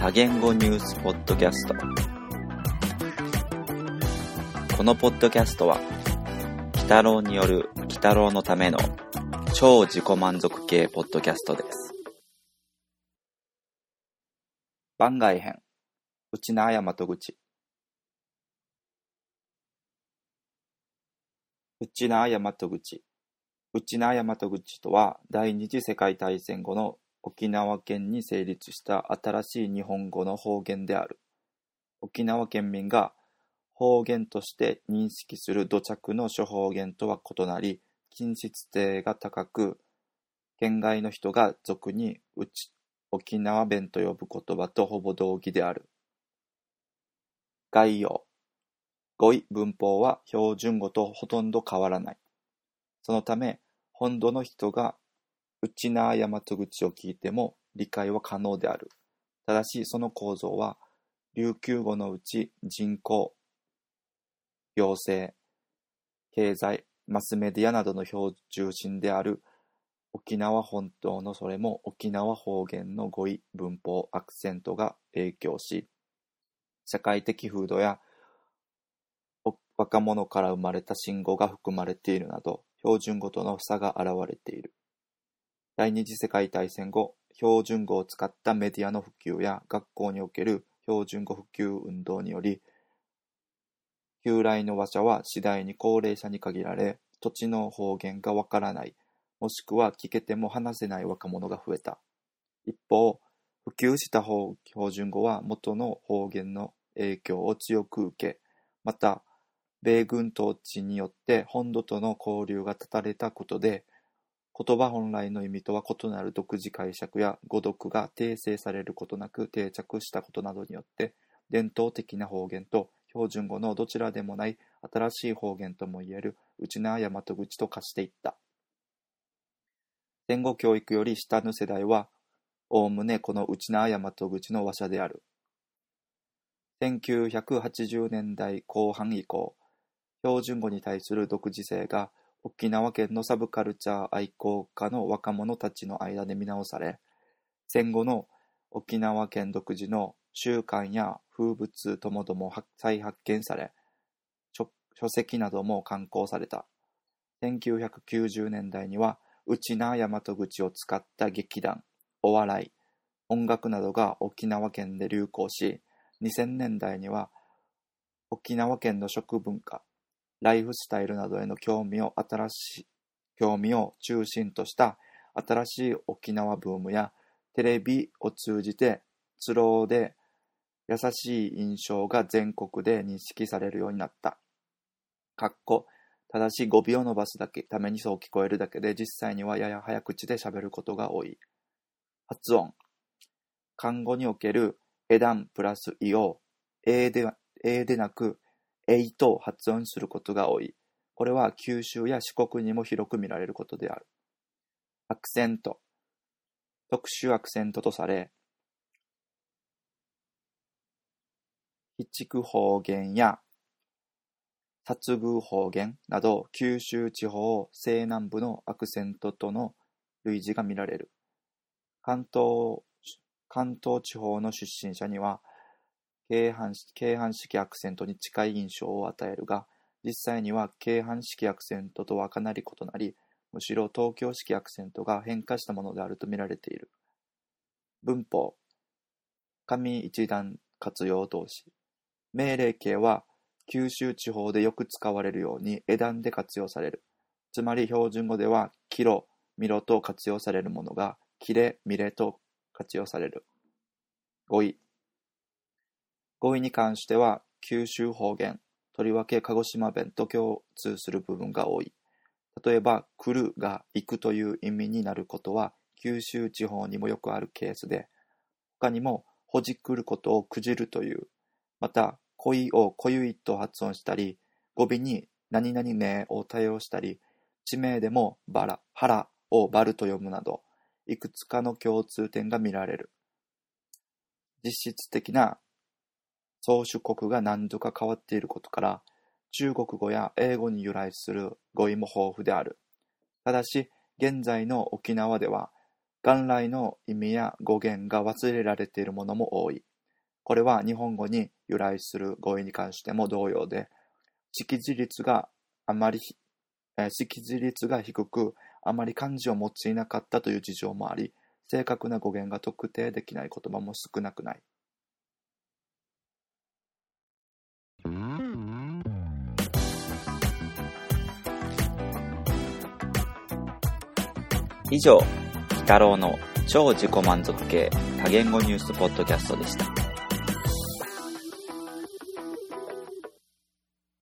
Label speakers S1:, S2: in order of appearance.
S1: 多言語ニュースポッドキャスト。このポッドキャストは鬼太郎による鬼太郎のための超自己満足系ポッドキャストです。番外編内縄大和口内縄大和口内縄大和口とは第二次世界大戦後の沖縄県に成立した新しい日本語の方言である。沖縄県民が方言として認識する土着の諸方言とは異なり、近似性が高く、県外の人が俗にうち沖縄弁と呼ぶ言葉とほぼ同義である。概要。語彙文法は標準語とほとんど変わらない。そのため、本土の人が内縄大和口を聞いても理解は可能である。ただし、その構造は、琉球語のうち人口、行政、経済、マスメディアなどの標中心である沖縄本島のそれも沖縄方言の語彙、文法、アクセントが影響し、社会的風土や若者から生まれた信号が含まれているなど、標準語との差が現れている。第二次世界大戦後、標準語を使ったメディアの普及や学校における標準語普及運動により、旧来の話者は次第に高齢者に限られ、土地の方言がわからない、もしくは聞けても話せない若者が増えた。一方、普及した標準語は元の方言の影響を強く受け、また、米軍統治によって本土との交流が断たれたことで、言葉本来の意味とは異なる独自解釈や語読が訂正されることなく定着したことなどによって伝統的な方言と標準語のどちらでもない新しい方言ともいえる内縄大和口と化していった。戦後教育より下の世代は、おおむねこの内縄大和口の話者である。1980年代後半以降、標準語に対する独自性が沖縄県のサブカルチャー愛好家の若者たちの間で見直され、戦後の沖縄県独自の習慣や風物ともども再発見され、書籍なども刊行された。1990年代には、内縄大和口を使った劇団、お笑い、音楽などが沖縄県で流行し、2000年代には沖縄県の食文化、ライフスタイルなどへの興味を新しい、興味を中心とした新しい沖縄ブームやテレビを通じて、スローで優しい印象が全国で認識されるようになった。かっこ、ただし語尾を伸ばすだけ、ためにそう聞こえるだけで、実際にはやや早口で喋ることが多い。発音。漢語におけるエダンプラスイを、A で、A でなく、えいと発音することが多い。これは九州や四国にも広く見られることである。アクセント。特殊アクセントとされ、非畜方言や殺宮方言など九州地方西南部のアクセントとの類似が見られる。関東関東地方の出身者には京阪京阪式アクセントに近い印象を与えるが、実際には京阪式アクセントとはかなり異なり、むしろ東京式アクセントが変化したものであると見られている。文法紙一段活用動詞命令形は九州地方でよく使われるように枝段で活用される。つまり標準語では、キロ、ミロと活用されるものが、キレ、ミレと活用される。語彙語彙に関しては九州方言、とりわけ鹿児島弁と共通する部分が多い。例えば、来るが行くという意味になることは九州地方にもよくあるケースで、他にも、ほじくることをくじるという、また、恋をこゆいと発音したり、語尾に何々名を多用したり、地名でもバラ、ハラをバルと読むなど、いくつかの共通点が見られる。実質的な宗主国が何度か変わっていることから、中国語や英語に由来する語彙も豊富である。ただし、現在の沖縄では、元来の意味や語源が忘れられているものも多い。これは日本語に由来する語彙に関しても同様で、識字率があまり、識字率が低く、あまり漢字を用いなかったという事情もあり、正確な語源が特定できない言葉も少なくない。以上、鬼太郎の超自己満足系多言語ニュースポッドキャストでした。